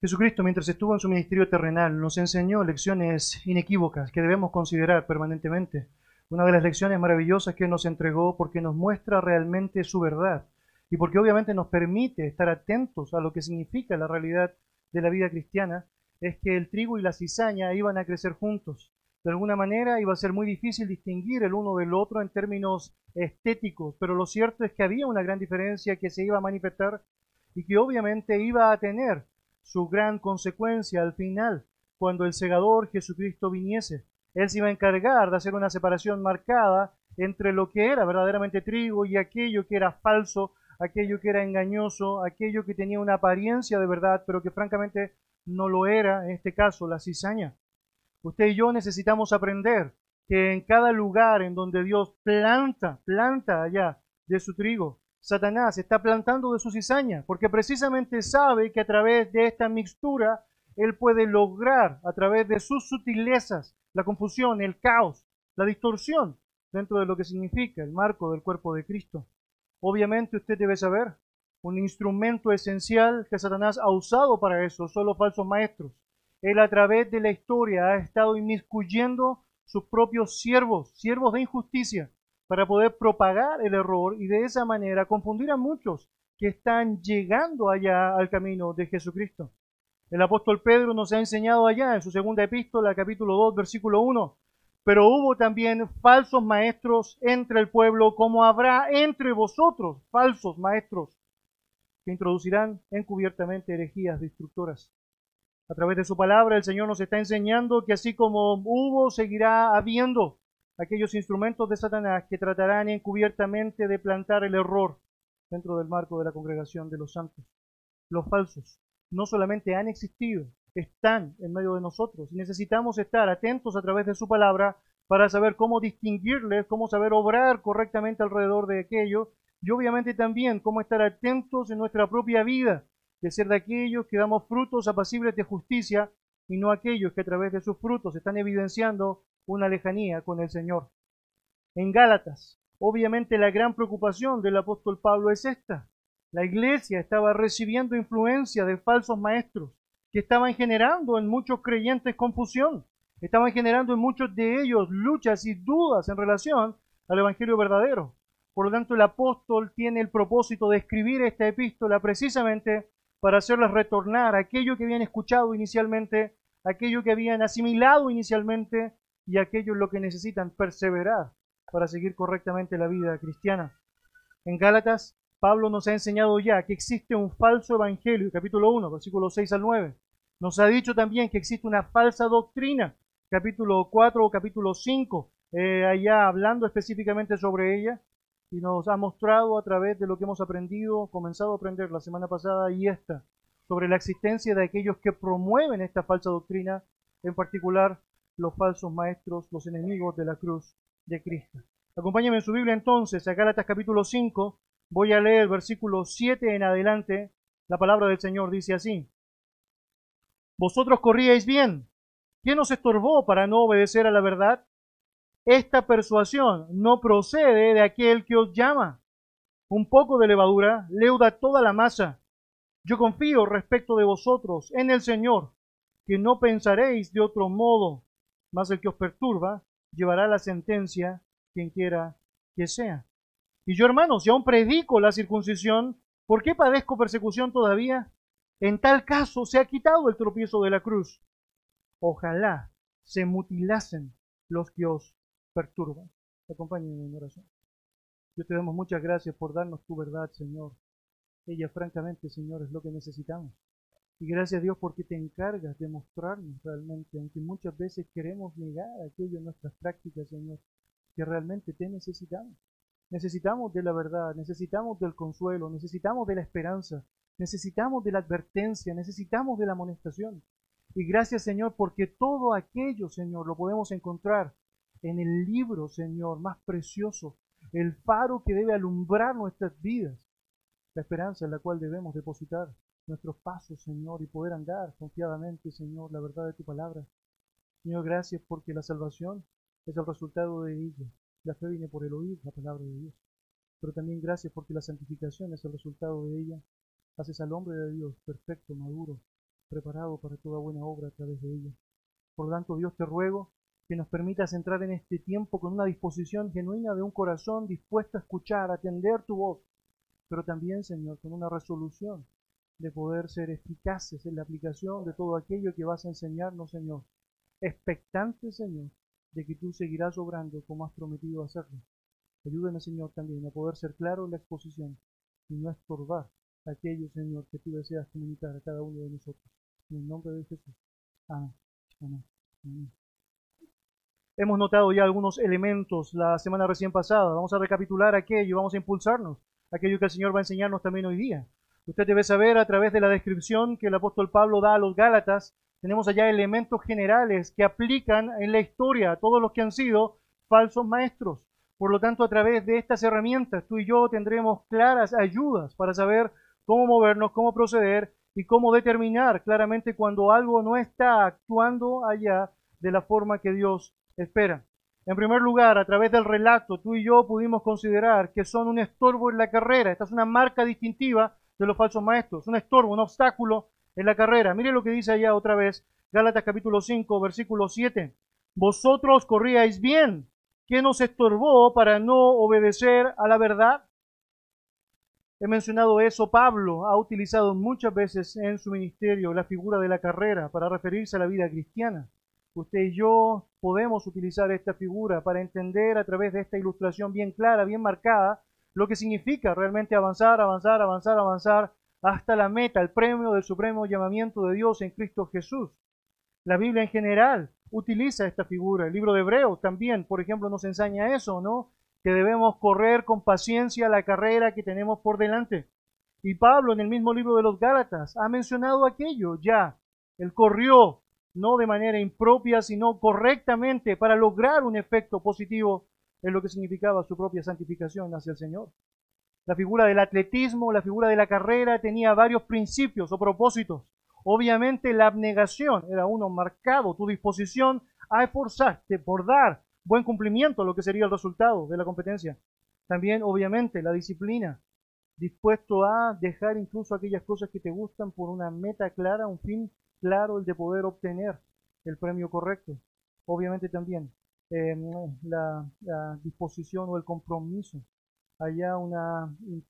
Jesucristo, mientras estuvo en su ministerio terrenal, nos enseñó lecciones inequívocas que debemos considerar permanentemente. Una de las lecciones maravillosas que nos entregó porque nos muestra realmente su verdad y porque obviamente nos permite estar atentos a lo que significa la realidad de la vida cristiana, es que el trigo y la cizaña iban a crecer juntos. De alguna manera iba a ser muy difícil distinguir el uno del otro en términos estéticos, pero lo cierto es que había una gran diferencia que se iba a manifestar y que obviamente iba a tener su gran consecuencia al final, cuando el segador Jesucristo viniese. Él se iba a encargar de hacer una separación marcada entre lo que era verdaderamente trigo y aquello que era falso, aquello que era engañoso, aquello que tenía una apariencia de verdad, pero que francamente no lo era, en este caso, la cizaña. Usted y yo necesitamos aprender que en cada lugar en donde Dios planta, planta allá de su trigo, Satanás está plantando de su cizaña, porque precisamente sabe que a través de esta mixtura él puede lograr, a través de sus sutilezas, la confusión, el caos, la distorsión dentro de lo que significa el marco del cuerpo de Cristo. Obviamente usted debe saber, un instrumento esencial que Satanás ha usado para eso son los falsos maestros. Él a través de la historia ha estado inmiscuyendo sus propios siervos, siervos de injusticia, para poder propagar el error y de esa manera confundir a muchos que están llegando allá al camino de Jesucristo. El apóstol Pedro nos ha enseñado allá en su segunda epístola, capítulo 2, versículo 1, pero hubo también falsos maestros entre el pueblo, como habrá entre vosotros falsos maestros que introducirán encubiertamente herejías destructoras. A través de su palabra el Señor nos está enseñando que así como hubo, seguirá habiendo aquellos instrumentos de Satanás que tratarán encubiertamente de plantar el error dentro del marco de la congregación de los santos. Los falsos no solamente han existido, están en medio de nosotros necesitamos estar atentos a través de su palabra para saber cómo distinguirles, cómo saber obrar correctamente alrededor de aquello y obviamente también cómo estar atentos en nuestra propia vida, de ser de aquellos que damos frutos apacibles de justicia y no aquellos que a través de sus frutos están evidenciando una lejanía con el Señor. En Gálatas, obviamente la gran preocupación del apóstol Pablo es esta. La iglesia estaba recibiendo influencia de falsos maestros que estaban generando en muchos creyentes confusión, estaban generando en muchos de ellos luchas y dudas en relación al Evangelio verdadero. Por lo tanto, el apóstol tiene el propósito de escribir esta epístola precisamente para hacerles retornar aquello que habían escuchado inicialmente, aquello que habían asimilado inicialmente y aquellos lo que necesitan perseverar para seguir correctamente la vida cristiana. En Gálatas, Pablo nos ha enseñado ya que existe un falso evangelio, capítulo 1, versículos 6 al 9. Nos ha dicho también que existe una falsa doctrina, capítulo 4 o capítulo 5, eh, allá hablando específicamente sobre ella, y nos ha mostrado a través de lo que hemos aprendido, comenzado a aprender la semana pasada y esta, sobre la existencia de aquellos que promueven esta falsa doctrina, en particular los falsos maestros, los enemigos de la cruz de Cristo. Acompáñame en su Biblia entonces a Gálatas capítulo 5. Voy a leer el versículo 7 en adelante. La palabra del Señor dice así. Vosotros corríais bien. ¿Quién os estorbó para no obedecer a la verdad? Esta persuasión no procede de aquel que os llama. Un poco de levadura leuda toda la masa. Yo confío respecto de vosotros en el Señor, que no pensaréis de otro modo mas el que os perturba llevará la sentencia quien quiera que sea. Y yo, hermanos, si aún predico la circuncisión, ¿por qué padezco persecución todavía? En tal caso se ha quitado el tropiezo de la cruz. Ojalá se mutilasen los que os perturban. Acompáñenme en oración. Yo te damos muchas gracias por darnos tu verdad, Señor. Ella, francamente, Señor, es lo que necesitamos. Y gracias a Dios porque te encargas de mostrarnos realmente, aunque muchas veces queremos negar aquello en nuestras prácticas, Señor, que realmente te necesitamos. Necesitamos de la verdad, necesitamos del consuelo, necesitamos de la esperanza, necesitamos de la advertencia, necesitamos de la amonestación. Y gracias, Señor, porque todo aquello, Señor, lo podemos encontrar en el libro, Señor, más precioso, el faro que debe alumbrar nuestras vidas, la esperanza en la cual debemos depositar nuestros pasos, Señor, y poder andar confiadamente, Señor, la verdad de tu palabra. Señor, gracias porque la salvación es el resultado de ella. La fe viene por el oír la palabra de Dios. Pero también gracias porque la santificación es el resultado de ella. Haces al hombre de Dios perfecto, maduro, preparado para toda buena obra a través de ella. Por lo tanto, Dios te ruego que nos permitas entrar en este tiempo con una disposición genuina de un corazón dispuesto a escuchar, a atender tu voz, pero también, Señor, con una resolución de poder ser eficaces en la aplicación de todo aquello que vas a enseñarnos, Señor. Expectante, Señor, de que tú seguirás obrando como has prometido hacerlo. Ayúdame, Señor, también a poder ser claro en la exposición y no estorbar aquello, Señor, que tú deseas comunicar a cada uno de nosotros. En el nombre de Jesús. Amén. Amén. Amén. Hemos notado ya algunos elementos la semana recién pasada. Vamos a recapitular aquello, vamos a impulsarnos, aquello que el Señor va a enseñarnos también hoy día. Usted debe saber a través de la descripción que el apóstol Pablo da a los Gálatas, tenemos allá elementos generales que aplican en la historia a todos los que han sido falsos maestros. Por lo tanto, a través de estas herramientas, tú y yo tendremos claras ayudas para saber cómo movernos, cómo proceder y cómo determinar claramente cuando algo no está actuando allá de la forma que Dios espera. En primer lugar, a través del relato, tú y yo pudimos considerar que son un estorbo en la carrera. Esta es una marca distintiva de los falsos maestros, un estorbo, un obstáculo en la carrera. Mire lo que dice allá otra vez, Gálatas capítulo 5, versículo 7. Vosotros corríais bien. ¿Qué nos estorbó para no obedecer a la verdad? He mencionado eso, Pablo ha utilizado muchas veces en su ministerio la figura de la carrera para referirse a la vida cristiana. Usted y yo podemos utilizar esta figura para entender a través de esta ilustración bien clara, bien marcada, lo que significa realmente avanzar, avanzar, avanzar, avanzar hasta la meta, el premio del supremo llamamiento de Dios en Cristo Jesús. La Biblia en general utiliza esta figura. El libro de Hebreos también, por ejemplo, nos enseña eso, ¿no? Que debemos correr con paciencia la carrera que tenemos por delante. Y Pablo en el mismo libro de los Gálatas ha mencionado aquello ya. Él corrió no de manera impropia, sino correctamente para lograr un efecto positivo en lo que significaba su propia santificación hacia el Señor. La figura del atletismo, la figura de la carrera tenía varios principios o propósitos. Obviamente la abnegación era uno marcado, tu disposición a esforzarte por dar buen cumplimiento a lo que sería el resultado de la competencia. También, obviamente, la disciplina, dispuesto a dejar incluso aquellas cosas que te gustan por una meta clara, un fin claro, el de poder obtener el premio correcto. Obviamente también Em, la, disposición o el compromiso, haya un,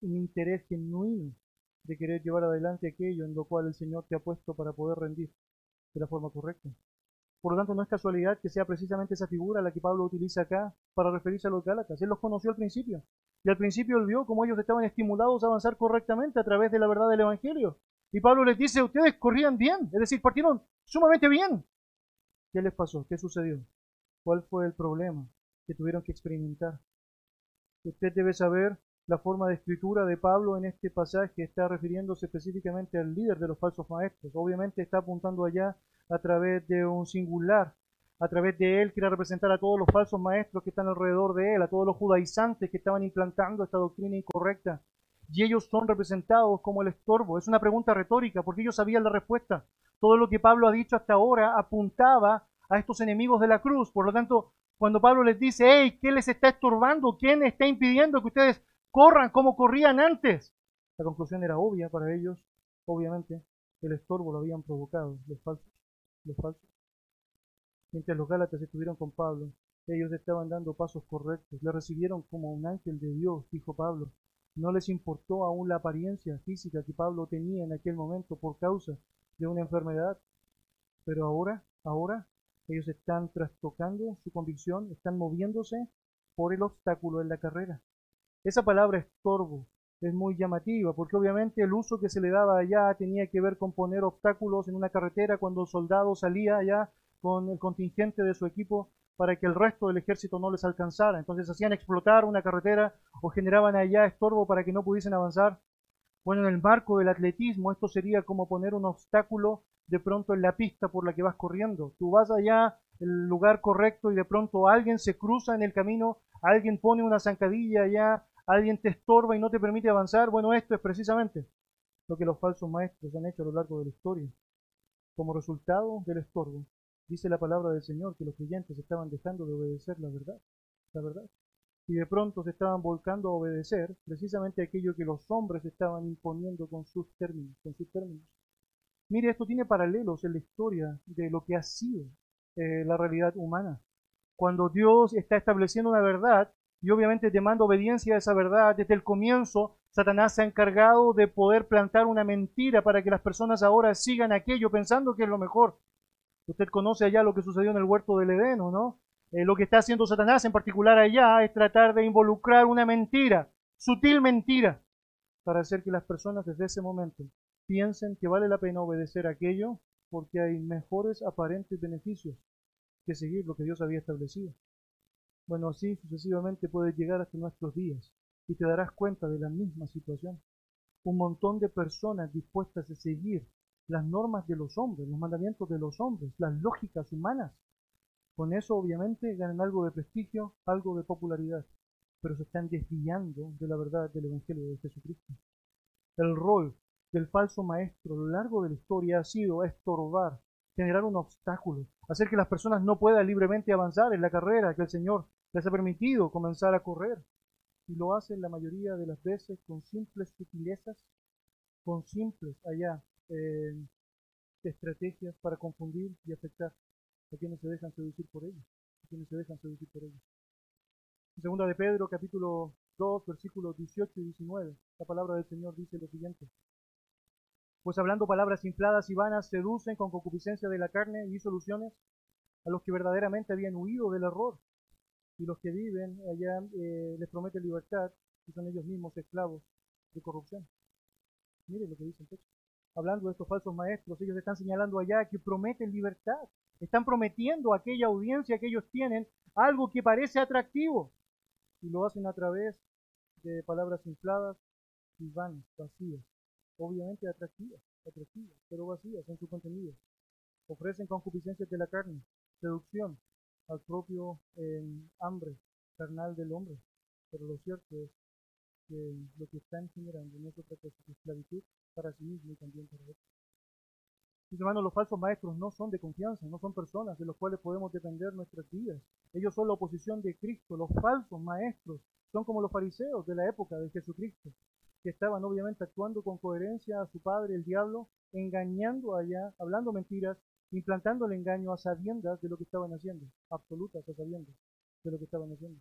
interés genuino de querer llevar adelante aquello en lo cual el Señor te ha puesto para poder rendir de la forma correcta. Por lo tanto, no es casualidad que sea precisamente esa figura la que Pablo utiliza acá para referirse a los Gálatas. Él los conoció al principio. Y al principio él vio cómo ellos estaban estimulados a avanzar correctamente a través de la verdad del Evangelio. Y Pablo les dice, ustedes corrían bien, es decir, partieron sumamente bien. ¿Qué les pasó? ¿Qué sucedió? ¿Cuál fue el problema que tuvieron que experimentar? Usted debe saber la forma de escritura de Pablo en este pasaje está refiriéndose específicamente al líder de los falsos maestros. Obviamente está apuntando allá a través de un singular. A través de él quiere representar a todos los falsos maestros que están alrededor de él, a todos los judaizantes que estaban implantando esta doctrina incorrecta. Y ellos son representados como el estorbo. Es una pregunta retórica porque ellos sabían la respuesta. Todo lo que Pablo ha dicho hasta ahora apuntaba a estos enemigos de la cruz. Por lo tanto, cuando Pablo les dice, hey, ¿qué les está estorbando? ¿Quién está impidiendo que ustedes corran como corrían antes? La conclusión era obvia para ellos. Obviamente, el estorbo lo habían provocado los falsos. Los falsos. Mientras los Gálatas estuvieron con Pablo, ellos estaban dando pasos correctos. Le recibieron como un ángel de Dios, dijo Pablo. No les importó aún la apariencia física que Pablo tenía en aquel momento por causa de una enfermedad. Pero ahora, ahora ellos están trastocando su convicción, están moviéndose por el obstáculo en la carrera. Esa palabra estorbo es muy llamativa porque obviamente el uso que se le daba allá tenía que ver con poner obstáculos en una carretera cuando el soldado salía allá con el contingente de su equipo para que el resto del ejército no les alcanzara. Entonces hacían explotar una carretera o generaban allá estorbo para que no pudiesen avanzar. Bueno, en el marco del atletismo esto sería como poner un obstáculo de pronto en la pista por la que vas corriendo. Tú vas allá, el lugar correcto, y de pronto alguien se cruza en el camino, alguien pone una zancadilla allá, alguien te estorba y no te permite avanzar. Bueno, esto es precisamente lo que los falsos maestros han hecho a lo largo de la historia. Como resultado del estorbo, dice la palabra del Señor que los creyentes estaban dejando de obedecer la verdad, la verdad. Y de pronto se estaban volcando a obedecer precisamente aquello que los hombres estaban imponiendo con sus términos, con sus términos. Mire, esto tiene paralelos en la historia de lo que ha sido eh, la realidad humana. Cuando Dios está estableciendo una verdad y obviamente demanda obediencia a esa verdad, desde el comienzo Satanás se ha encargado de poder plantar una mentira para que las personas ahora sigan aquello pensando que es lo mejor. Usted conoce allá lo que sucedió en el huerto del Edeno, ¿no? Eh, lo que está haciendo Satanás en particular allá es tratar de involucrar una mentira, sutil mentira, para hacer que las personas desde ese momento piensen que vale la pena obedecer aquello porque hay mejores aparentes beneficios que seguir lo que Dios había establecido. Bueno, así sucesivamente puede llegar hasta nuestros días y te darás cuenta de la misma situación. Un montón de personas dispuestas a seguir las normas de los hombres, los mandamientos de los hombres, las lógicas humanas. Con eso obviamente ganan algo de prestigio, algo de popularidad, pero se están desviando de la verdad del Evangelio de Jesucristo. El rol del falso maestro a lo largo de la historia ha sido estorbar, generar un obstáculo, hacer que las personas no puedan libremente avanzar en la carrera que el Señor les ha permitido comenzar a correr y lo hacen la mayoría de las veces con simples sutilezas, con simples allá eh, estrategias para confundir y afectar a quienes se dejan seducir por ellos, a quienes se dejan seducir por ellos. En segunda de Pedro, capítulo 2, versículos 18 y 19, la palabra del Señor dice lo siguiente. Pues hablando palabras infladas y vanas, seducen con concupiscencia de la carne y soluciones a los que verdaderamente habían huido del error y los que viven allá eh, les promete libertad y son ellos mismos esclavos de corrupción. Miren lo que dice el texto. Hablando de estos falsos maestros, ellos están señalando allá que prometen libertad. Están prometiendo a aquella audiencia que ellos tienen algo que parece atractivo. Y lo hacen a través de palabras infladas y vanas, vacías. Obviamente atractivas, atractivas, pero vacías en su contenido. Ofrecen concupiscencias de la carne, seducción, al propio eh, hambre carnal del hombre. Pero lo cierto es que lo que están generando no es otra cosa que esclavitud para sí mismo y también para otros. Mis hermanos, los falsos maestros no son de confianza, no son personas de los cuales podemos depender nuestras vidas. Ellos son la oposición de Cristo. Los falsos maestros son como los fariseos de la época de Jesucristo, que estaban obviamente actuando con coherencia a su padre, el diablo, engañando allá, hablando mentiras implantando el engaño a sabiendas de lo que estaban haciendo, absolutas a sabiendas de lo que estaban haciendo.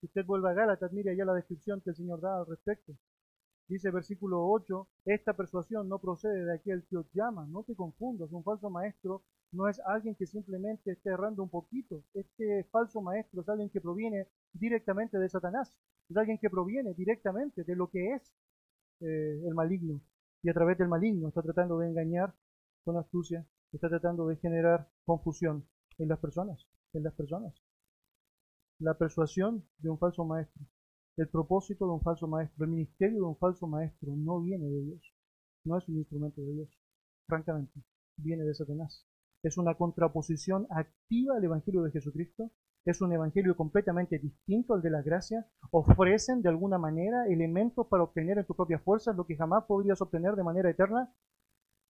Si usted vuelve a Gálatas, mire allá la descripción que el Señor da al respecto. Dice versículo 8, esta persuasión no procede de aquel que os llama, no te confundas, un falso maestro no es alguien que simplemente esté errando un poquito, este falso maestro es alguien que proviene directamente de Satanás, es alguien que proviene directamente de lo que es eh, el maligno, y a través del maligno está tratando de engañar con astucia está tratando de generar confusión en las personas, en las personas. La persuasión de un falso maestro, el propósito de un falso maestro, el ministerio de un falso maestro no viene de Dios, no es un instrumento de Dios, francamente, viene de Satanás. Es una contraposición activa al Evangelio de Jesucristo, es un Evangelio completamente distinto al de la gracia, ofrecen de alguna manera elementos para obtener en tus propias fuerzas lo que jamás podrías obtener de manera eterna,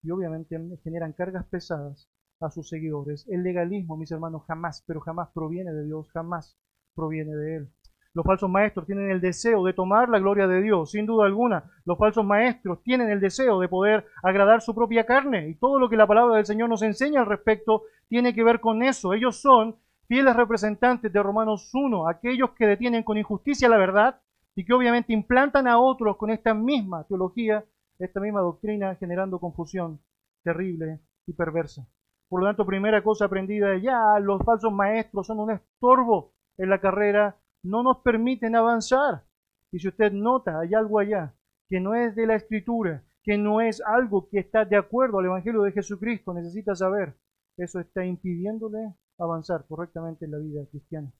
y obviamente generan cargas pesadas a sus seguidores. El legalismo, mis hermanos, jamás, pero jamás proviene de Dios, jamás proviene de Él. Los falsos maestros tienen el deseo de tomar la gloria de Dios, sin duda alguna. Los falsos maestros tienen el deseo de poder agradar su propia carne y todo lo que la palabra del Señor nos enseña al respecto tiene que ver con eso. Ellos son fieles representantes de Romanos 1, aquellos que detienen con injusticia la verdad y que obviamente implantan a otros con esta misma teología esta misma doctrina generando confusión terrible y perversa. Por lo tanto, primera cosa aprendida ya, los falsos maestros son un estorbo en la carrera, no nos permiten avanzar. Y si usted nota, hay algo allá que no es de la escritura, que no es algo que está de acuerdo al Evangelio de Jesucristo, necesita saber, eso está impidiéndole avanzar correctamente en la vida cristiana.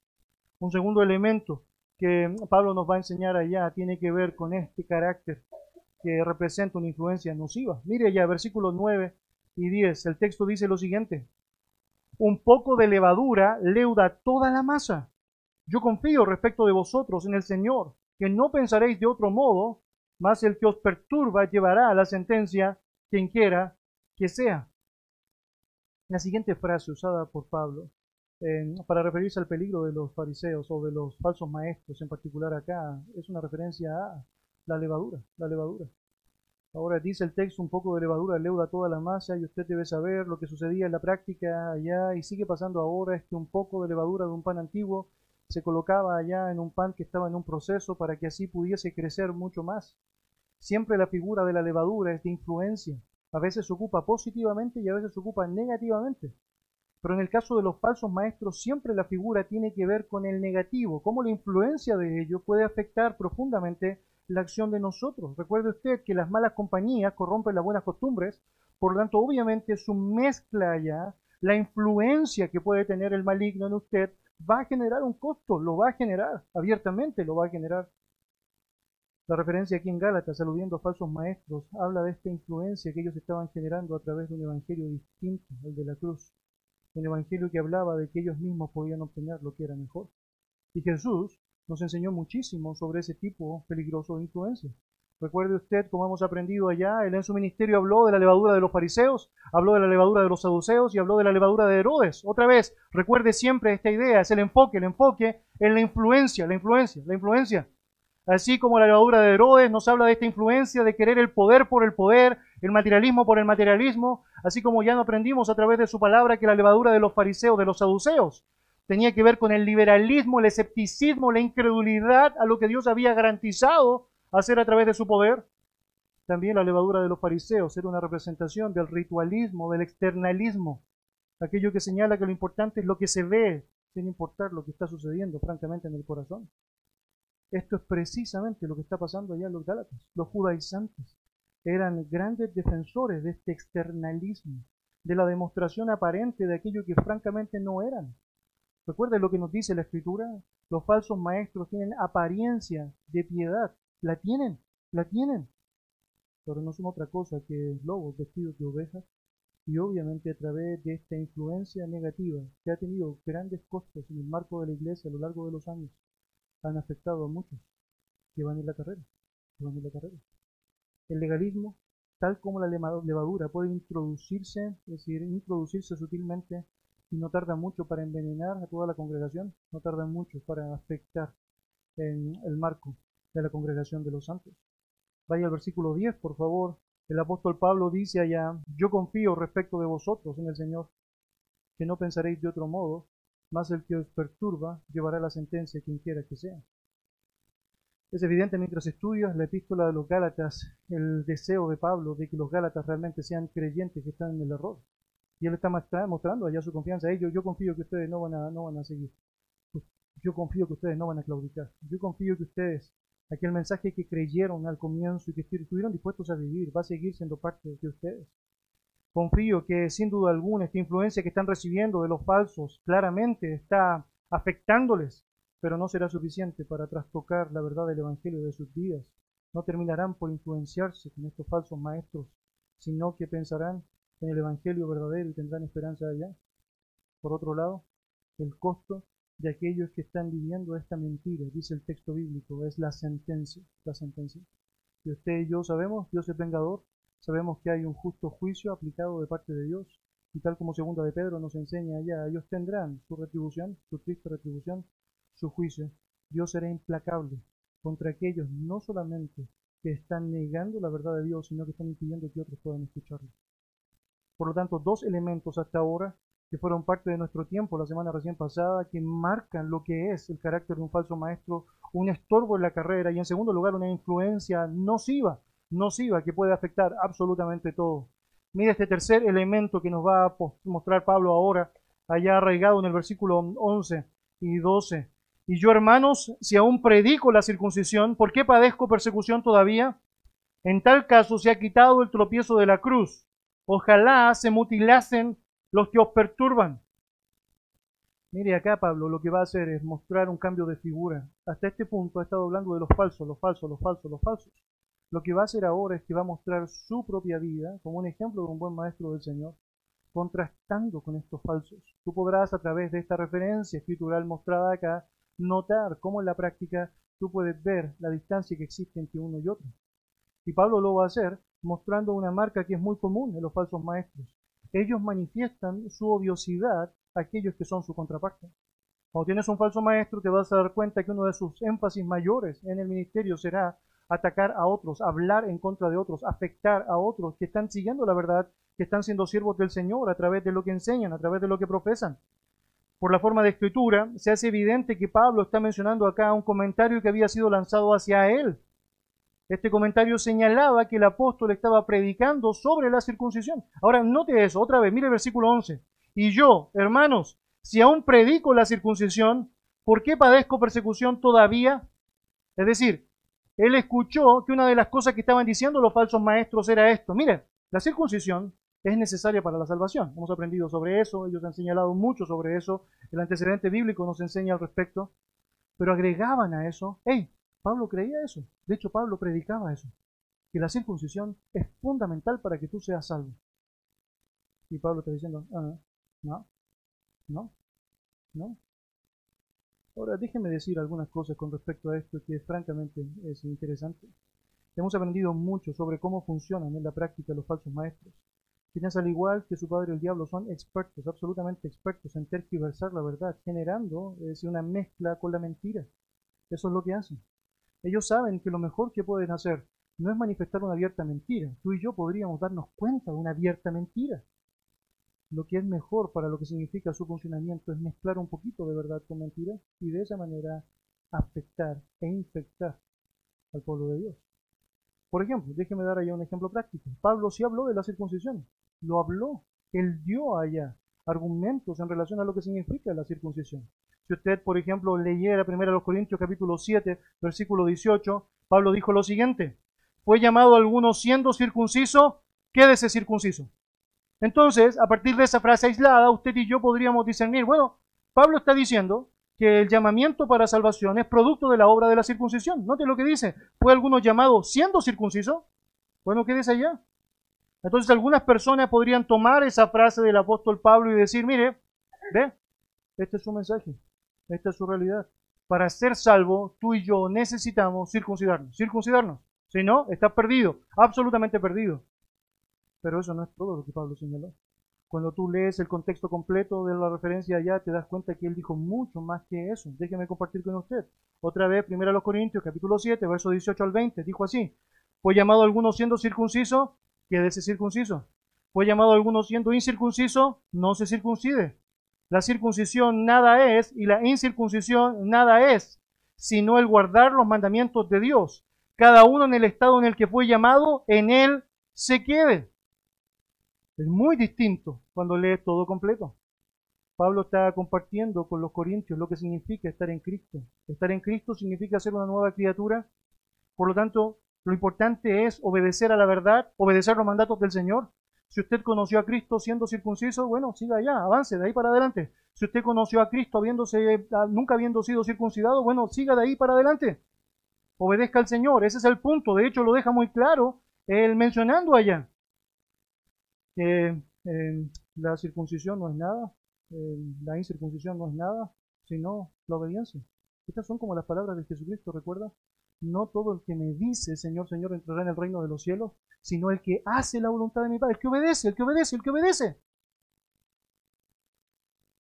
Un segundo elemento que Pablo nos va a enseñar allá tiene que ver con este carácter que representa una influencia nociva. Mire ya, versículos 9 y 10, el texto dice lo siguiente. Un poco de levadura leuda toda la masa. Yo confío respecto de vosotros en el Señor, que no pensaréis de otro modo, mas el que os perturba llevará a la sentencia quien quiera que sea. La siguiente frase usada por Pablo para referirse al peligro de los fariseos o de los falsos maestros, en particular acá, es una referencia a la levadura, la levadura. Ahora dice el texto un poco de levadura leuda toda la masa y usted debe saber lo que sucedía en la práctica allá y sigue pasando ahora es que un poco de levadura de un pan antiguo se colocaba allá en un pan que estaba en un proceso para que así pudiese crecer mucho más. Siempre la figura de la levadura es de influencia. A veces se ocupa positivamente y a veces se ocupa negativamente. Pero en el caso de los falsos maestros, siempre la figura tiene que ver con el negativo, cómo la influencia de ello puede afectar profundamente la acción de nosotros. Recuerde usted que las malas compañías corrompen las buenas costumbres, por lo tanto, obviamente su mezcla ya, la influencia que puede tener el maligno en usted, va a generar un costo, lo va a generar, abiertamente lo va a generar. La referencia aquí en Gálatas, aludiendo a falsos maestros, habla de esta influencia que ellos estaban generando a través de un evangelio distinto, el de la cruz. Un evangelio que hablaba de que ellos mismos podían obtener lo que era mejor. Y Jesús nos enseñó muchísimo sobre ese tipo peligroso de influencia. Recuerde usted, como hemos aprendido allá, él en su ministerio habló de la levadura de los fariseos, habló de la levadura de los saduceos y habló de la levadura de Herodes. Otra vez, recuerde siempre esta idea, es el enfoque, el enfoque en la influencia, la influencia, la influencia. Así como la levadura de Herodes nos habla de esta influencia de querer el poder por el poder, el materialismo por el materialismo, así como ya no aprendimos a través de su palabra que la levadura de los fariseos, de los saduceos, tenía que ver con el liberalismo, el escepticismo, la incredulidad a lo que Dios había garantizado hacer a través de su poder. También la levadura de los fariseos era una representación del ritualismo, del externalismo, aquello que señala que lo importante es lo que se ve, sin importar lo que está sucediendo francamente en el corazón. Esto es precisamente lo que está pasando allá en los Gálatas. Los judaizantes eran grandes defensores de este externalismo, de la demostración aparente de aquello que francamente no eran. Recuerden lo que nos dice la Escritura. Los falsos maestros tienen apariencia de piedad. La tienen, la tienen. Pero no son otra cosa que lobos vestidos de ovejas. Y obviamente a través de esta influencia negativa que ha tenido grandes costos en el marco de la iglesia a lo largo de los años, han afectado a muchos que van en la carrera. Que van en la carrera. El legalismo, tal como la levadura, puede introducirse, es decir, introducirse sutilmente y no tarda mucho para envenenar a toda la congregación, no tarda mucho para afectar en el marco de la congregación de los santos. Vaya al versículo 10, por favor. El apóstol Pablo dice allá, yo confío respecto de vosotros en el Señor, que no pensaréis de otro modo, más el que os perturba llevará la sentencia quien quiera que sea. Es evidente mientras estudias la epístola de los Gálatas, el deseo de Pablo de que los Gálatas realmente sean creyentes que están en el error. Y él está mostrando allá su confianza a ellos. Yo confío que ustedes no van a, no van a seguir. Yo confío que ustedes no van a claudicar. Yo confío que ustedes, aquel mensaje que creyeron al comienzo y que estuvieron dispuestos a vivir, va a seguir siendo parte de ustedes. Confío que sin duda alguna esta influencia que están recibiendo de los falsos claramente está afectándoles, pero no será suficiente para trastocar la verdad del Evangelio de sus vidas. No terminarán por influenciarse con estos falsos maestros, sino que pensarán en el Evangelio verdadero y tendrán esperanza allá. Por otro lado, el costo de aquellos que están viviendo esta mentira, dice el texto bíblico, es la sentencia, la sentencia. Y usted y yo sabemos, Dios es vengador, sabemos que hay un justo juicio aplicado de parte de Dios, y tal como segunda de Pedro nos enseña allá, ellos tendrán su retribución, su triste retribución, su juicio. Dios será implacable contra aquellos no solamente que están negando la verdad de Dios, sino que están impidiendo que otros puedan escucharlo. Por lo tanto, dos elementos hasta ahora que fueron parte de nuestro tiempo la semana recién pasada, que marcan lo que es el carácter de un falso maestro, un estorbo en la carrera y en segundo lugar una influencia nociva, nociva que puede afectar absolutamente todo. Mira este tercer elemento que nos va a mostrar Pablo ahora, allá arraigado en el versículo 11 y 12. Y yo, hermanos, si aún predico la circuncisión, ¿por qué padezco persecución todavía? En tal caso se ha quitado el tropiezo de la cruz. Ojalá se mutilasen los que os perturban. Mire acá Pablo, lo que va a hacer es mostrar un cambio de figura. Hasta este punto ha estado hablando de los falsos, los falsos, los falsos, los falsos. Lo que va a hacer ahora es que va a mostrar su propia vida como un ejemplo de un buen maestro del Señor, contrastando con estos falsos. Tú podrás a través de esta referencia escritural mostrada acá notar cómo en la práctica tú puedes ver la distancia que existe entre uno y otro. Y Pablo lo va a hacer mostrando una marca que es muy común en los falsos maestros. Ellos manifiestan su odiosidad a aquellos que son su contraparte. Cuando tienes un falso maestro te vas a dar cuenta que uno de sus énfasis mayores en el ministerio será atacar a otros, hablar en contra de otros, afectar a otros que están siguiendo la verdad, que están siendo siervos del Señor a través de lo que enseñan, a través de lo que profesan. Por la forma de escritura, se hace evidente que Pablo está mencionando acá un comentario que había sido lanzado hacia él. Este comentario señalaba que el apóstol estaba predicando sobre la circuncisión. Ahora, note eso, otra vez, mire el versículo 11. Y yo, hermanos, si aún predico la circuncisión, ¿por qué padezco persecución todavía? Es decir, él escuchó que una de las cosas que estaban diciendo los falsos maestros era esto. Mire, la circuncisión es necesaria para la salvación. Hemos aprendido sobre eso, ellos han señalado mucho sobre eso, el antecedente bíblico nos enseña al respecto, pero agregaban a eso, hey, Pablo creía eso, de hecho Pablo predicaba eso, que la circuncisión es fundamental para que tú seas salvo. Y Pablo está diciendo, ah, no, no, no, Ahora, déjenme decir algunas cosas con respecto a esto que francamente es interesante. Hemos aprendido mucho sobre cómo funcionan en la práctica los falsos maestros, quienes al igual que su padre el diablo son expertos, absolutamente expertos en tergiversar la verdad, generando es una mezcla con la mentira. Eso es lo que hacen. Ellos saben que lo mejor que pueden hacer no es manifestar una abierta mentira. Tú y yo podríamos darnos cuenta de una abierta mentira lo que es mejor para lo que significa su funcionamiento es mezclar un poquito de verdad con mentira y de esa manera afectar e infectar al pueblo de Dios. Por ejemplo, déjeme dar allá un ejemplo práctico. Pablo sí habló de la circuncisión, lo habló, él dio allá argumentos en relación a lo que significa la circuncisión. Si usted, por ejemplo, leyera 1 Corintios capítulo 7, versículo 18, Pablo dijo lo siguiente, fue llamado alguno siendo circunciso, quédese circunciso. Entonces, a partir de esa frase aislada, usted y yo podríamos discernir, bueno, Pablo está diciendo que el llamamiento para salvación es producto de la obra de la circuncisión. Note lo que dice, fue alguno llamado siendo circunciso. Bueno, ¿qué dice allá? Entonces algunas personas podrían tomar esa frase del apóstol Pablo y decir, mire, ve, este es su mensaje, esta es su realidad. Para ser salvo, tú y yo necesitamos circuncidarnos. Circuncidarnos. Si no, estás perdido, absolutamente perdido. Pero eso no es todo lo que Pablo señaló. Cuando tú lees el contexto completo de la referencia allá, te das cuenta que él dijo mucho más que eso. Déjeme compartir con usted. Otra vez, 1 Corintios, capítulo 7, verso 18 al 20, dijo así. Fue llamado alguno siendo circunciso, quédese circunciso. Fue llamado alguno siendo incircunciso, no se circuncide. La circuncisión nada es y la incircuncisión nada es, sino el guardar los mandamientos de Dios. Cada uno en el estado en el que fue llamado, en él se quede. Es muy distinto cuando lees todo completo. Pablo está compartiendo con los corintios lo que significa estar en Cristo. Estar en Cristo significa ser una nueva criatura. Por lo tanto, lo importante es obedecer a la verdad, obedecer los mandatos del Señor. Si usted conoció a Cristo siendo circunciso, bueno, siga allá, avance de ahí para adelante. Si usted conoció a Cristo habiéndose, nunca habiendo sido circuncidado, bueno, siga de ahí para adelante. Obedezca al Señor, ese es el punto. De hecho, lo deja muy claro él mencionando allá eh, la circuncisión no es nada, eh, la incircuncisión no es nada, sino la obediencia. Estas son como las palabras de Jesucristo, ¿recuerda? No todo el que me dice, Señor, Señor, entrará en el reino de los cielos, sino el que hace la voluntad de mi Padre, el que obedece, el que obedece, el que obedece.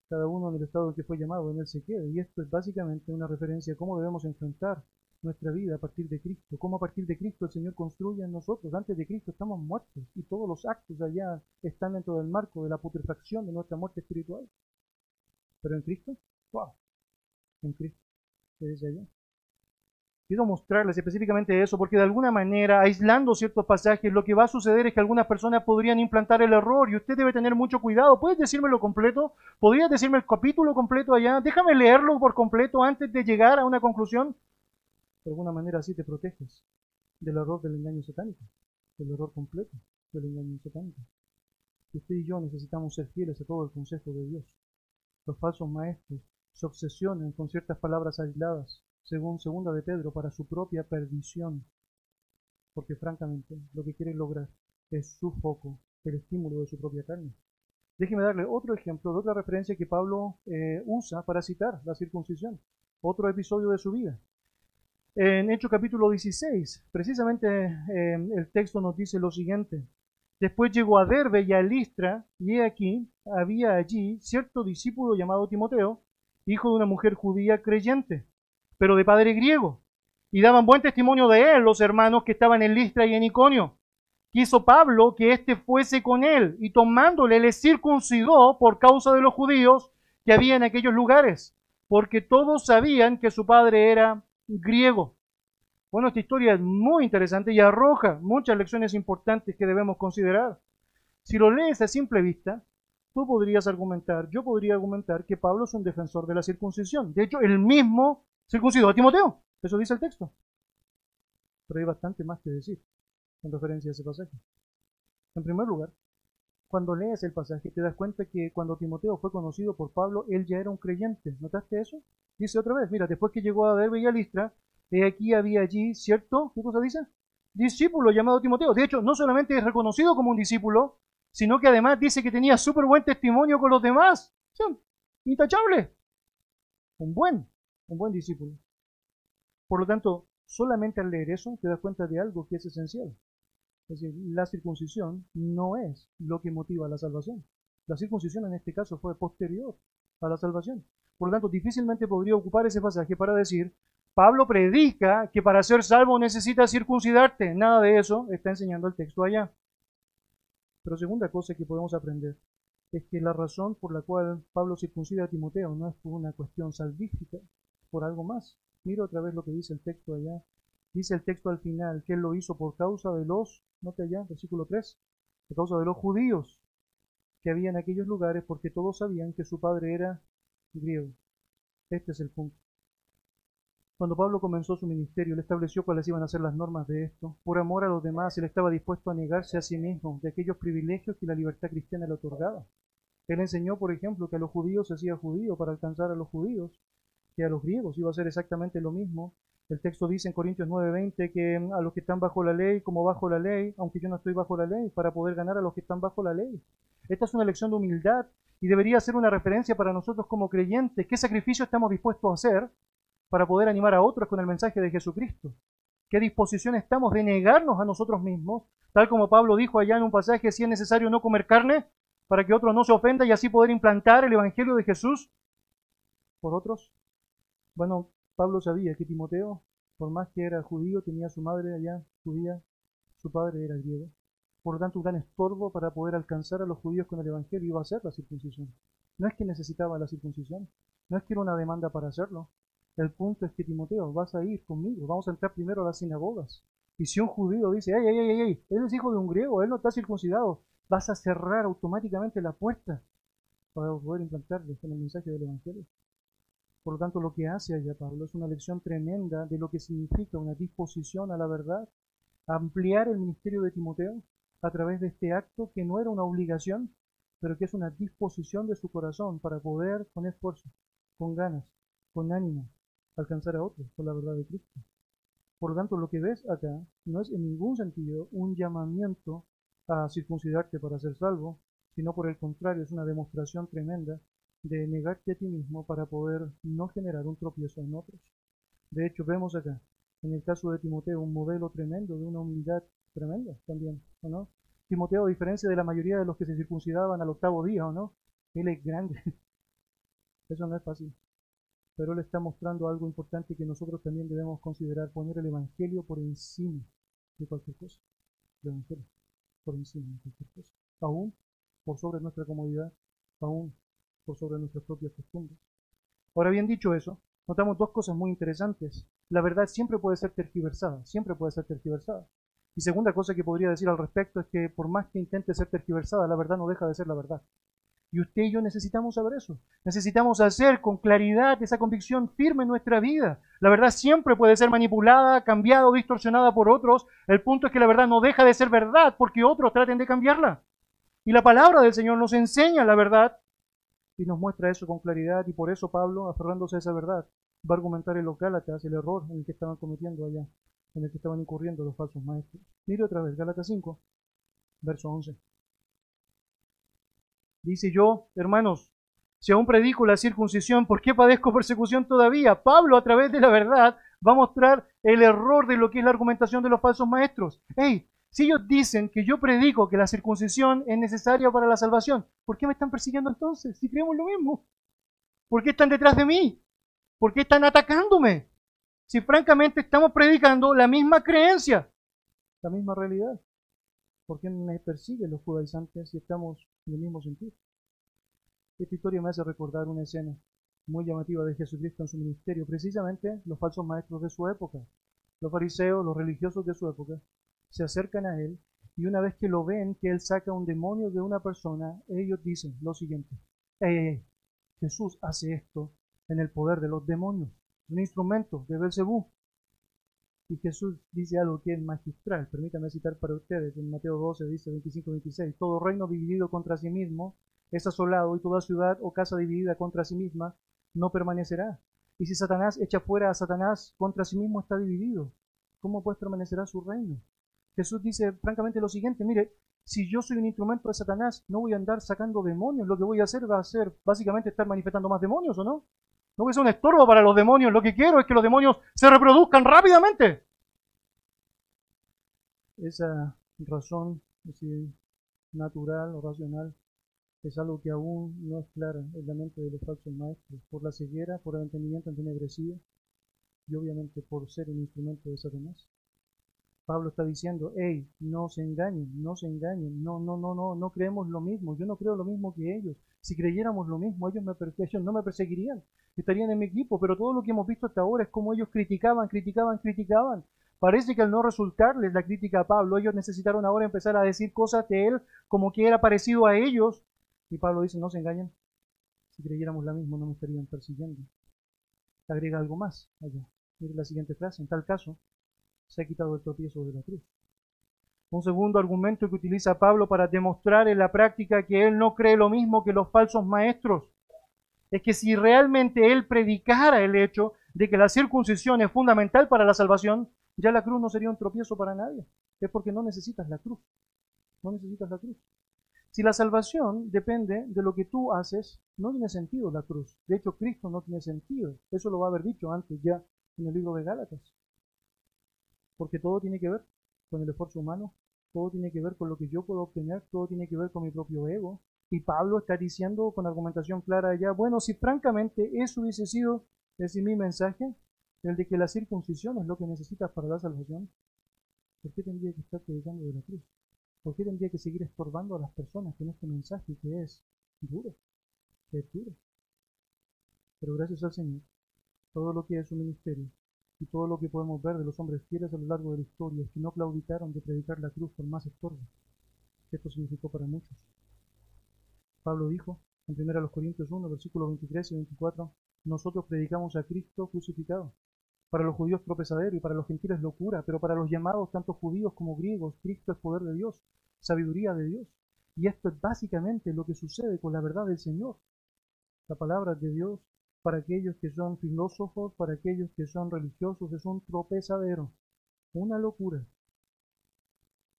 Cada uno en el estado en que fue llamado, en él se queda. Y esto es básicamente una referencia a cómo debemos enfrentar nuestra vida a partir de Cristo, cómo a partir de Cristo el Señor construye en nosotros. Antes de Cristo estamos muertos y todos los actos allá están dentro del marco de la putrefacción de nuestra muerte espiritual. Pero en Cristo, wow, en Cristo, desde allá. Quiero mostrarles específicamente eso porque de alguna manera, aislando ciertos pasajes, lo que va a suceder es que algunas personas podrían implantar el error y usted debe tener mucho cuidado. ¿Puedes decírmelo completo? ¿Podrías decirme el capítulo completo allá? Déjame leerlo por completo antes de llegar a una conclusión de alguna manera así te proteges del error del engaño satánico, del error completo del engaño satánico. Usted y yo necesitamos ser fieles a todo el consejo de Dios. Los falsos maestros se obsesionan con ciertas palabras aisladas, según segunda de Pedro, para su propia perdición, porque francamente lo que quieren lograr es su foco, el estímulo de su propia carne. Déjeme darle otro ejemplo de otra referencia que Pablo eh, usa para citar la circuncisión, otro episodio de su vida. En Hechos capítulo 16, precisamente eh, el texto nos dice lo siguiente. Después llegó a Derbe y a Listra, y he aquí, había allí cierto discípulo llamado Timoteo, hijo de una mujer judía creyente, pero de padre griego. y daban buen testimonio de él los hermanos que estaban en Listra y en Iconio. Quiso Pablo que éste fuese con él y tomándole le circuncidó por causa de los judíos que había en aquellos lugares, porque todos sabían que su padre era griego. Bueno, esta historia es muy interesante y arroja muchas lecciones importantes que debemos considerar. Si lo lees a simple vista, tú podrías argumentar, yo podría argumentar que Pablo es un defensor de la circuncisión. De hecho, él mismo circuncidó a Timoteo. Eso dice el texto. Pero hay bastante más que decir en referencia a ese pasaje. En primer lugar, cuando lees el pasaje te das cuenta que cuando Timoteo fue conocido por Pablo, él ya era un creyente. ¿Notaste eso? Dice otra vez, mira, después que llegó a Derbe y a Listra, de aquí había allí, ¿cierto? ¿Qué cosa dice? Discípulo llamado Timoteo. De hecho, no solamente es reconocido como un discípulo, sino que además dice que tenía súper buen testimonio con los demás. intachable. Un buen, un buen discípulo. Por lo tanto, solamente al leer eso te das cuenta de algo que es esencial. Es decir, la circuncisión no es lo que motiva la salvación. La circuncisión en este caso fue posterior a la salvación. Por lo tanto, difícilmente podría ocupar ese pasaje para decir, Pablo predica que para ser salvo necesitas circuncidarte. Nada de eso está enseñando el texto allá. Pero segunda cosa que podemos aprender es que la razón por la cual Pablo circuncida a Timoteo no es por una cuestión salvífica, por algo más. Mira otra vez lo que dice el texto allá. Dice el texto al final que él lo hizo por causa de los, note allá, versículo 3, por causa de los judíos que había en aquellos lugares porque todos sabían que su padre era griego. Este es el punto. Cuando Pablo comenzó su ministerio, él estableció cuáles iban a ser las normas de esto. Por amor a los demás, él estaba dispuesto a negarse a sí mismo de aquellos privilegios que la libertad cristiana le otorgaba. Él enseñó, por ejemplo, que a los judíos se hacía judío para alcanzar a los judíos, que a los griegos iba a ser exactamente lo mismo. El texto dice en Corintios 9:20 que a los que están bajo la ley, como bajo la ley, aunque yo no estoy bajo la ley, para poder ganar a los que están bajo la ley. Esta es una lección de humildad y debería ser una referencia para nosotros como creyentes. ¿Qué sacrificio estamos dispuestos a hacer para poder animar a otros con el mensaje de Jesucristo. ¿Qué disposición estamos de negarnos a nosotros mismos? Tal como Pablo dijo allá en un pasaje, si es necesario no comer carne para que otro no se ofenda y así poder implantar el Evangelio de Jesús por otros. Bueno, Pablo sabía que Timoteo, por más que era judío, tenía su madre allá judía, su padre era griego. Por lo tanto, un gran estorbo para poder alcanzar a los judíos con el Evangelio iba a ser la circuncisión. No es que necesitaba la circuncisión, no es que era una demanda para hacerlo, el punto es que Timoteo, vas a ir conmigo, vamos a entrar primero a las sinagogas. Y si un judío dice, ay, ay, ay, ay, él es hijo de un griego, él no está circuncidado, vas a cerrar automáticamente la puerta para poder implantarle en el mensaje del Evangelio. Por lo tanto, lo que hace allá Pablo es una lección tremenda de lo que significa una disposición a la verdad, ampliar el ministerio de Timoteo a través de este acto que no era una obligación, pero que es una disposición de su corazón para poder con esfuerzo, con ganas, con ánimo, alcanzar a otros por la verdad de Cristo. Por lo tanto, lo que ves acá no es en ningún sentido un llamamiento a circuncidarte para ser salvo, sino por el contrario, es una demostración tremenda de negarte a ti mismo para poder no generar un tropiezo en otros. De hecho, vemos acá, en el caso de Timoteo, un modelo tremendo de una humildad tremenda también, ¿o no? Timoteo, a diferencia de la mayoría de los que se circuncidaban al octavo día, ¿o no? Él es grande. Eso no es fácil pero él está mostrando algo importante que nosotros también debemos considerar, poner el Evangelio por encima de cualquier cosa. El Evangelio por encima de cualquier cosa. Aún por sobre nuestra comodidad, aún sobre nuestras propias costumbres. Ahora bien dicho eso, notamos dos cosas muy interesantes. La verdad siempre puede ser tergiversada, siempre puede ser tergiversada. Y segunda cosa que podría decir al respecto es que por más que intente ser tergiversada, la verdad no deja de ser la verdad. Y usted y yo necesitamos saber eso. Necesitamos hacer con claridad esa convicción firme en nuestra vida. La verdad siempre puede ser manipulada, cambiada o distorsionada por otros. El punto es que la verdad no deja de ser verdad porque otros traten de cambiarla. Y la palabra del Señor nos enseña la verdad y nos muestra eso con claridad. Y por eso Pablo, aferrándose a esa verdad, va a argumentar en los Gálatas el error en el que estaban cometiendo allá, en el que estaban incurriendo los falsos maestros. Mire otra vez, Gálatas 5, verso 11. Dice yo, hermanos, si aún predico la circuncisión, ¿por qué padezco persecución todavía? Pablo, a través de la verdad, va a mostrar el error de lo que es la argumentación de los falsos maestros. Hey, si ellos dicen que yo predico que la circuncisión es necesaria para la salvación, ¿por qué me están persiguiendo entonces? Si creemos lo mismo. ¿Por qué están detrás de mí? ¿Por qué están atacándome? si francamente estamos predicando la misma creencia, la misma realidad? ¿Por qué me persiguen los judaizantes si estamos en el mismo sentido? Esta historia me hace recordar una escena muy llamativa de Jesucristo en su ministerio, precisamente los falsos maestros de su época, los fariseos, los religiosos de su época, se acercan a él y una vez que lo ven, que él saca un demonio de una persona, ellos dicen lo siguiente, Jesús hace esto en el poder de los demonios, un instrumento de Belcebú. Y Jesús dice algo que es magistral, permítame citar para ustedes, en Mateo 12 dice 25-26, todo reino dividido contra sí mismo es asolado y toda ciudad o casa dividida contra sí misma no permanecerá. Y si Satanás echa fuera a Satanás, contra sí mismo está dividido. ¿Cómo pues permanecerá su reino? Jesús dice francamente lo siguiente, mire, si yo soy un instrumento de Satanás, no voy a andar sacando demonios, lo que voy a hacer va a ser básicamente estar manifestando más demonios, ¿o no? No voy a ser un estorbo para los demonios, lo que quiero es que los demonios se reproduzcan rápidamente. Esa razón natural o racional es algo que aún no es clara en la mente de los falsos maestros, por la ceguera, por el entendimiento entenebrecido y obviamente por ser un instrumento de Satanás. Pablo está diciendo, hey, no se engañen, no se engañen, no, no, no, no, no creemos lo mismo, yo no creo lo mismo que ellos. Si creyéramos lo mismo, ellos, me, ellos no me perseguirían, estarían en mi equipo, pero todo lo que hemos visto hasta ahora es como ellos criticaban, criticaban, criticaban. Parece que al no resultarles la crítica a Pablo, ellos necesitaron ahora empezar a decir cosas de él como que era parecido a ellos, y Pablo dice, no se engañen, si creyéramos lo mismo no me estarían persiguiendo. Agrega algo más allá. Mire la siguiente frase, en tal caso, se ha quitado el tropiezo de la cruz. Un segundo argumento que utiliza Pablo para demostrar en la práctica que él no cree lo mismo que los falsos maestros es que si realmente él predicara el hecho de que la circuncisión es fundamental para la salvación, ya la cruz no sería un tropiezo para nadie. Es porque no necesitas la cruz. No necesitas la cruz. Si la salvación depende de lo que tú haces, no tiene sentido la cruz. De hecho, Cristo no tiene sentido. Eso lo va a haber dicho antes ya en el libro de Gálatas. Porque todo tiene que ver con el esfuerzo humano, todo tiene que ver con lo que yo puedo obtener, todo tiene que ver con mi propio ego. Y Pablo está diciendo con argumentación clara ya, bueno, si francamente eso hubiese sido, es mi mensaje, el de que la circuncisión es lo que necesitas para la salvación, ¿por qué tendría que estar predicando de la cruz? ¿Por qué tendría que seguir estorbando a las personas con este mensaje que es duro? Que es duro. Pero gracias al Señor, todo lo que es su ministerio y todo lo que podemos ver de los hombres fieles a lo largo de la historia es que no claudicaron de predicar la cruz por más estorbo. Esto significó para muchos. Pablo dijo en 1 Corintios 1, versículos 23 y 24, nosotros predicamos a Cristo crucificado para los judíos tropezadero y para los gentiles locura, pero para los llamados tanto judíos como griegos, Cristo es poder de Dios, sabiduría de Dios. Y esto es básicamente lo que sucede con la verdad del Señor. La palabra de Dios para aquellos que son filósofos, para aquellos que son religiosos, es un tropezadero, una locura.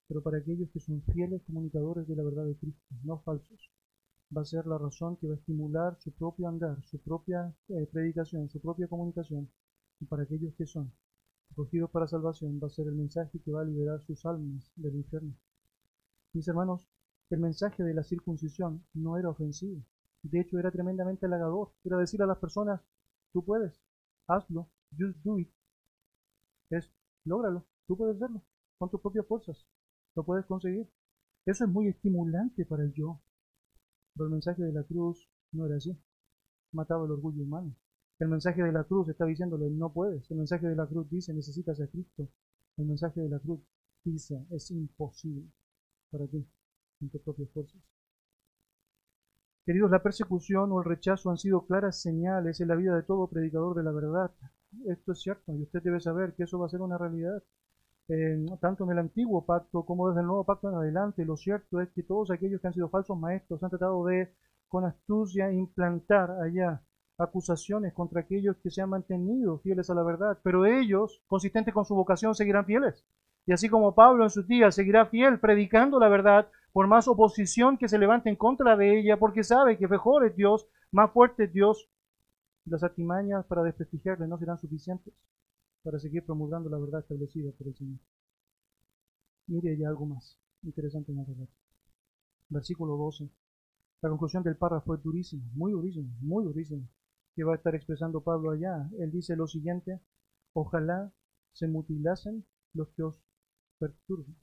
Pero para aquellos que son fieles comunicadores de la verdad de Cristo, no falsos, va a ser la razón que va a estimular su propio andar, su propia eh, predicación, su propia comunicación y para aquellos que son escogidos para salvación va a ser el mensaje que va a liberar sus almas del infierno. Mis hermanos, el mensaje de la circuncisión no era ofensivo, de hecho era tremendamente halagador, era decir a las personas, tú puedes, hazlo, just do it, es, lógralo, tú puedes hacerlo, con tus propias fuerzas, lo puedes conseguir. Eso es muy estimulante para el yo, pero el mensaje de la cruz no era así, mataba el orgullo humano. El mensaje de la cruz está diciéndole, no puedes. El mensaje de la cruz dice, necesitas a Cristo. El mensaje de la cruz dice, es imposible para ti, en tus propias fuerzas. Queridos, la persecución o el rechazo han sido claras señales en la vida de todo predicador de la verdad. Esto es cierto y usted debe saber que eso va a ser una realidad. tanto en el antiguo pacto como desde el nuevo pacto en adelante, lo cierto es que todos aquellos que han sido falsos maestros han tratado de, con astucia, implantar allá acusaciones contra aquellos que se han mantenido fieles a la verdad, pero ellos, consistentes con su vocación, seguirán fieles. Y así como Pablo en sus días seguirá fiel predicando la verdad, por más oposición que se levante en contra de ella, porque sabe que mejor es Dios, más fuerte es Dios, las artimañas para desprestigiarle no serán suficientes para seguir promulgando la verdad establecida por el Señor. Mire ya algo más interesante en la verdad. Versículo 12. La conclusión del párrafo es durísima, muy durísima, muy durísima que va a estar expresando Pablo allá. Él dice lo siguiente, ojalá se mutilasen los que os perturban.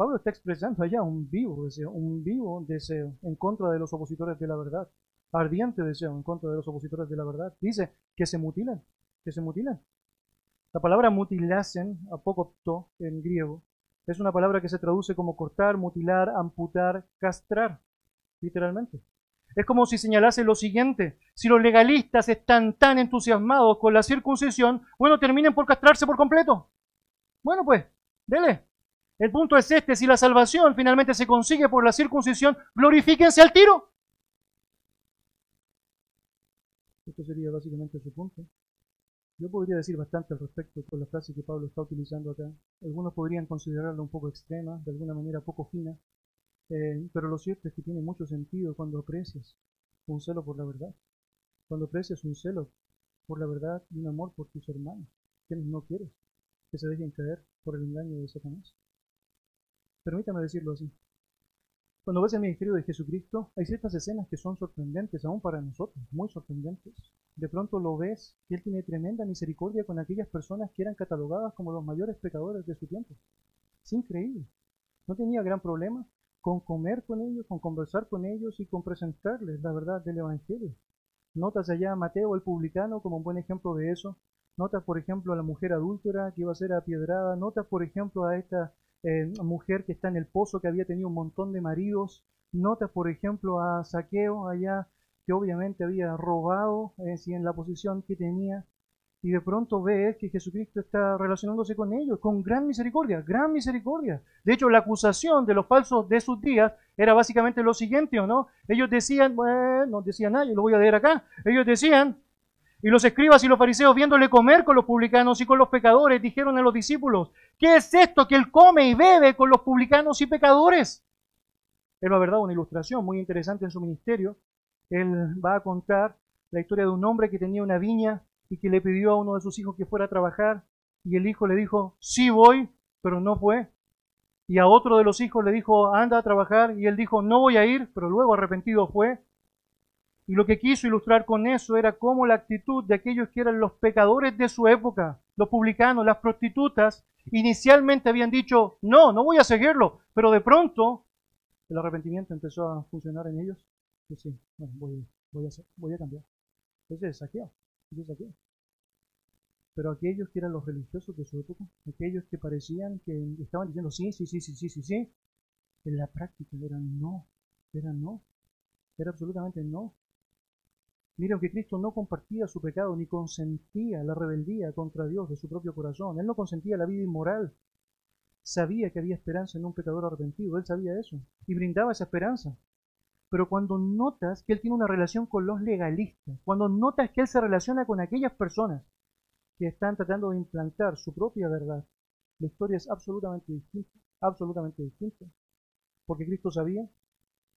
Pablo está expresando allá un vivo deseo, un vivo deseo en contra de los opositores de la verdad, ardiente deseo en contra de los opositores de la verdad. Dice que se mutilan, que se mutilan. La palabra mutilasen, apocopto en griego, es una palabra que se traduce como cortar, mutilar, amputar, castrar, literalmente. Es como si señalase lo siguiente, si los legalistas están tan entusiasmados con la circuncisión, bueno, terminen por castrarse por completo. Bueno, pues, dele. El punto es este, si la salvación finalmente se consigue por la circuncisión, glorifíquense al tiro. Esto sería básicamente su punto. Yo podría decir bastante al respecto con la frase que Pablo está utilizando acá. Algunos podrían considerarla un poco extrema, de alguna manera poco fina, eh, pero lo cierto es que tiene mucho sentido cuando aprecias un celo por la verdad, cuando aprecias un celo por la verdad y un amor por tus hermanos, quienes no quieres que se dejen caer por el engaño de Satanás. Permítame decirlo así. Cuando ves el ministerio de Jesucristo, hay ciertas escenas que son sorprendentes, aún para nosotros, muy sorprendentes. De pronto lo ves que Él tiene tremenda misericordia con aquellas personas que eran catalogadas como los mayores pecadores de su tiempo. Es increíble. No tenía gran problema con comer con ellos, con conversar con ellos y con presentarles la verdad del Evangelio. Notas allá a Mateo el publicano como un buen ejemplo de eso. Notas, por ejemplo, a la mujer adúltera que iba a ser apiedrada. Notas, por ejemplo, a esta eh, mujer que está en el pozo, que había tenido un montón de maridos. Notas, por ejemplo, a Saqueo allá, que obviamente había robado eh, en la posición que tenía. Y de pronto ves que Jesucristo está relacionándose con ellos, con gran misericordia, gran misericordia. De hecho, la acusación de los falsos de sus días era básicamente lo siguiente, ¿o no? Ellos decían, bueno, no decían nada, yo lo voy a leer acá. Ellos decían, y los escribas y los fariseos, viéndole comer con los publicanos y con los pecadores, dijeron a los discípulos, ¿qué es esto que él come y bebe con los publicanos y pecadores? Él va a una ilustración muy interesante en su ministerio. Él va a contar la historia de un hombre que tenía una viña y que le pidió a uno de sus hijos que fuera a trabajar y el hijo le dijo, sí voy, pero no fue. Y a otro de los hijos le dijo, anda a trabajar y él dijo, no voy a ir, pero luego arrepentido fue. Y lo que quiso ilustrar con eso era cómo la actitud de aquellos que eran los pecadores de su época, los publicanos, las prostitutas, inicialmente habían dicho, no, no voy a seguirlo, pero de pronto el arrepentimiento empezó a funcionar en ellos. Y sí, voy, voy, a, voy a cambiar. Ese es saqueo, ese es saqueo. Pero aquellos que eran los religiosos de su época, aquellos que parecían que estaban diciendo sí, sí, sí, sí, sí, sí, sí, en la práctica eran no, eran no, era absolutamente no. Miren que Cristo no compartía su pecado ni consentía la rebeldía contra Dios de su propio corazón. Él no consentía la vida inmoral. Sabía que había esperanza en un pecador arrepentido. Él sabía eso. Y brindaba esa esperanza. Pero cuando notas que Él tiene una relación con los legalistas, cuando notas que Él se relaciona con aquellas personas que están tratando de implantar su propia verdad, la historia es absolutamente distinta. Absolutamente distinta. Porque Cristo sabía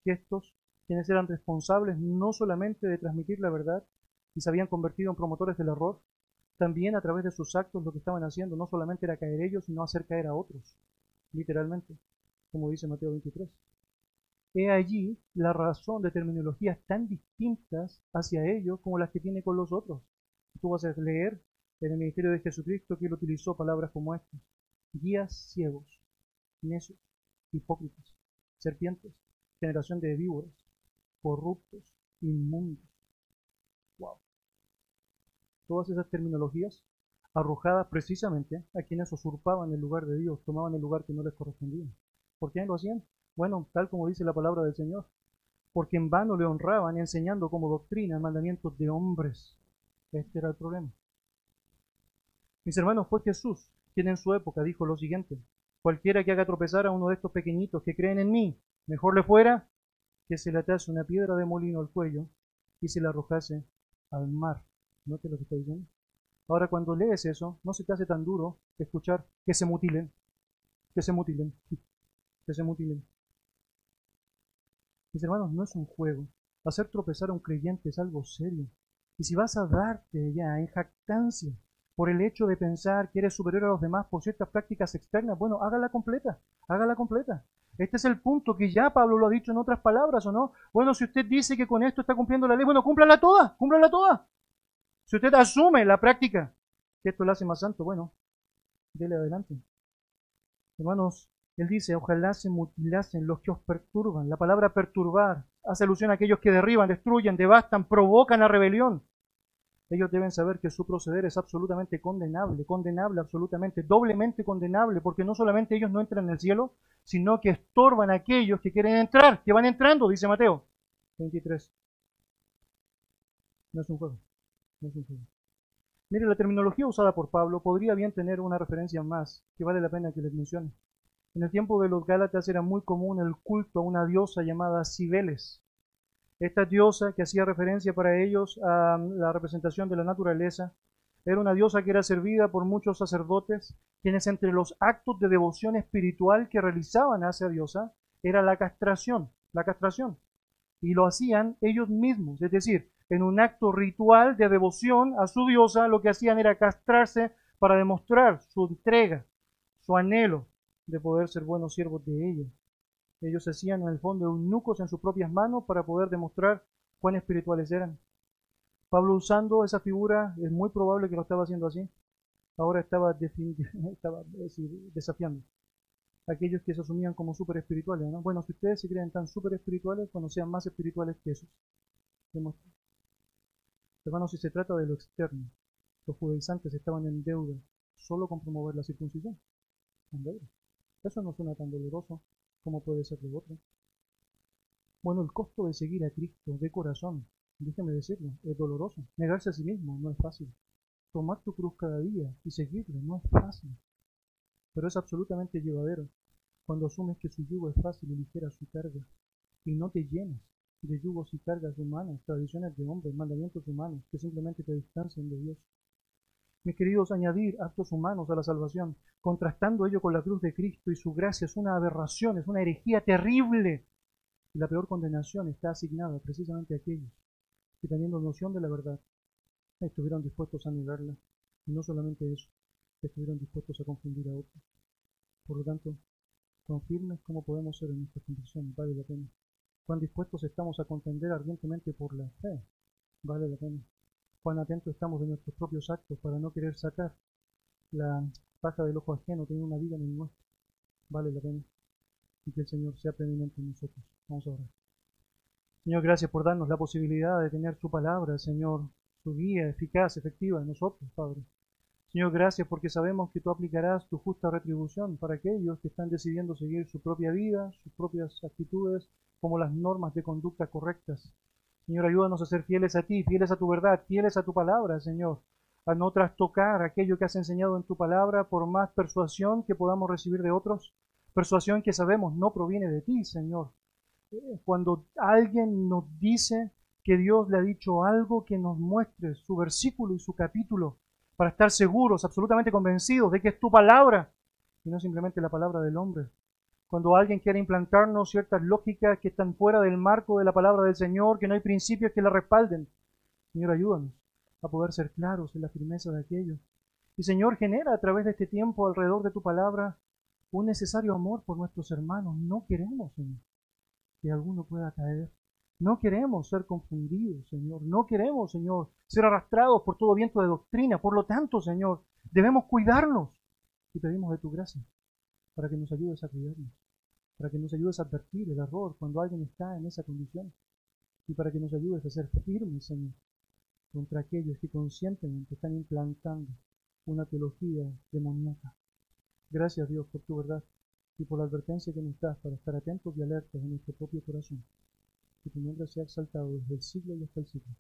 que estos quienes eran responsables no solamente de transmitir la verdad y se habían convertido en promotores del error, también a través de sus actos lo que estaban haciendo no solamente era caer ellos, sino hacer caer a otros, literalmente, como dice Mateo 23. He allí la razón de terminologías tan distintas hacia ellos como las que tiene con los otros. Tú vas a leer en el ministerio de Jesucristo que él utilizó palabras como estas. Guías ciegos, necios, hipócritas, serpientes, generación de víboras, corruptos, inmundos. Wow. Todas esas terminologías arrojadas precisamente a quienes usurpaban el lugar de Dios, tomaban el lugar que no les correspondía. ¿Por qué lo hacían? Bueno, tal como dice la palabra del Señor, porque en vano le honraban enseñando como doctrina mandamientos de hombres. Este era el problema. Mis hermanos, fue Jesús quien en su época dijo lo siguiente, cualquiera que haga tropezar a uno de estos pequeñitos que creen en mí, mejor le fuera que se le atase una piedra de molino al cuello y se la arrojase al mar. ¿Note lo que está diciendo? Ahora, cuando lees eso, no se te hace tan duro escuchar que se mutilen, que se mutilen, que se mutilen. Mis hermanos, no es un juego. Hacer tropezar a un creyente es algo serio. Y si vas a darte ya en jactancia por el hecho de pensar que eres superior a los demás por ciertas prácticas externas, bueno, hágala completa, hágala completa. Este es el punto que ya Pablo lo ha dicho en otras palabras, ¿o no? Bueno, si usted dice que con esto está cumpliendo la ley, bueno, cúmplala toda, cúmplala toda. Si usted asume la práctica que esto lo hace más santo, bueno, dele adelante. Hermanos, él dice, ojalá se mutilasen los que os perturban. La palabra perturbar hace alusión a aquellos que derriban, destruyen, devastan, provocan la rebelión. Ellos deben saber que su proceder es absolutamente condenable, condenable absolutamente, doblemente condenable, porque no solamente ellos no entran en el cielo, sino que estorban a aquellos que quieren entrar, que van entrando, dice Mateo 23. No es un juego. Mire, la terminología usada por Pablo podría bien tener una referencia más que vale la pena que les mencione. En el tiempo de los Gálatas era muy común el culto a una diosa llamada Cibeles. Esta diosa, que hacía referencia para ellos a la representación de la naturaleza, era una diosa que era servida por muchos sacerdotes, quienes entre los actos de devoción espiritual que realizaban a esa diosa era la castración, la castración. Y lo hacían ellos mismos, es decir, en un acto ritual de devoción a su diosa, lo que hacían era castrarse para demostrar su entrega, su anhelo, de poder ser buenos siervos de ella. Ellos se hacían en el fondo eunucos en sus propias manos para poder demostrar cuán espirituales eran. Pablo usando esa figura, es muy probable que lo estaba haciendo así. Ahora estaba, desafiando a aquellos que se asumían como súper espirituales. ¿no? Bueno, si ustedes se creen tan súper espirituales, cuando sean más espirituales que esos. Hermanos, si se trata de lo externo, los judaizantes estaban en deuda solo con promover la circuncisión. Eso no suena tan doloroso como puede ser de otro. Bueno, el costo de seguir a Cristo de corazón, déjeme decirlo, es doloroso. Negarse a sí mismo no es fácil. Tomar tu cruz cada día y seguirle no es fácil. Pero es absolutamente llevadero cuando asumes que su yugo es fácil y ligera su carga y no te llenas de yugos y cargas humanas, tradiciones de hombres, mandamientos humanos que simplemente te distancian de Dios mis queridos, añadir actos humanos a la salvación, contrastando ello con la cruz de Cristo y su gracia, es una aberración, es una herejía terrible. Y la peor condenación está asignada precisamente a aquellos que teniendo noción de la verdad, estuvieron dispuestos a negarla. Y no solamente eso, estuvieron dispuestos a confundir a otros. Por lo tanto, confirme cómo podemos ser en nuestra condición, vale la pena. Cuán dispuestos estamos a contender ardientemente por la fe, vale la pena cuán atentos estamos de nuestros propios actos para no querer sacar la paja del ojo ajeno, tener una vida en el nuestro. Vale la pena. Y que el Señor sea preeminente en nosotros. Vamos a orar. Señor, gracias por darnos la posibilidad de tener su palabra, Señor, su guía eficaz, efectiva en nosotros, Padre. Señor, gracias porque sabemos que tú aplicarás tu justa retribución para aquellos que están decidiendo seguir su propia vida, sus propias actitudes, como las normas de conducta correctas. Señor, ayúdanos a ser fieles a ti, fieles a tu verdad, fieles a tu palabra, Señor. A no trastocar aquello que has enseñado en tu palabra por más persuasión que podamos recibir de otros. Persuasión que sabemos no proviene de ti, Señor. Eh, cuando alguien nos dice que Dios le ha dicho algo, que nos muestre su versículo y su capítulo para estar seguros, absolutamente convencidos de que es tu palabra y no simplemente la palabra del hombre cuando alguien quiere implantarnos ciertas lógicas que están fuera del marco de la palabra del Señor, que no hay principios que la respalden. Señor, ayúdanos a poder ser claros en la firmeza de aquello. Y Señor, genera a través de este tiempo alrededor de tu palabra un necesario amor por nuestros hermanos. No queremos, Señor, que alguno pueda caer. No queremos ser confundidos, Señor. No queremos, Señor, ser arrastrados por todo viento de doctrina. Por lo tanto, Señor, debemos cuidarnos y pedimos de tu gracia para que nos ayudes a cuidarnos para que nos ayudes a advertir el error cuando alguien está en esa condición y para que nos ayudes a ser firmes, Señor, contra aquellos que conscientemente están implantando una teología demoníaca. Gracias, Dios, por tu verdad y por la advertencia que nos das para estar atentos y alertas en nuestro propio corazón. Que tu nombre sea exaltado desde el siglo y hasta el siglo.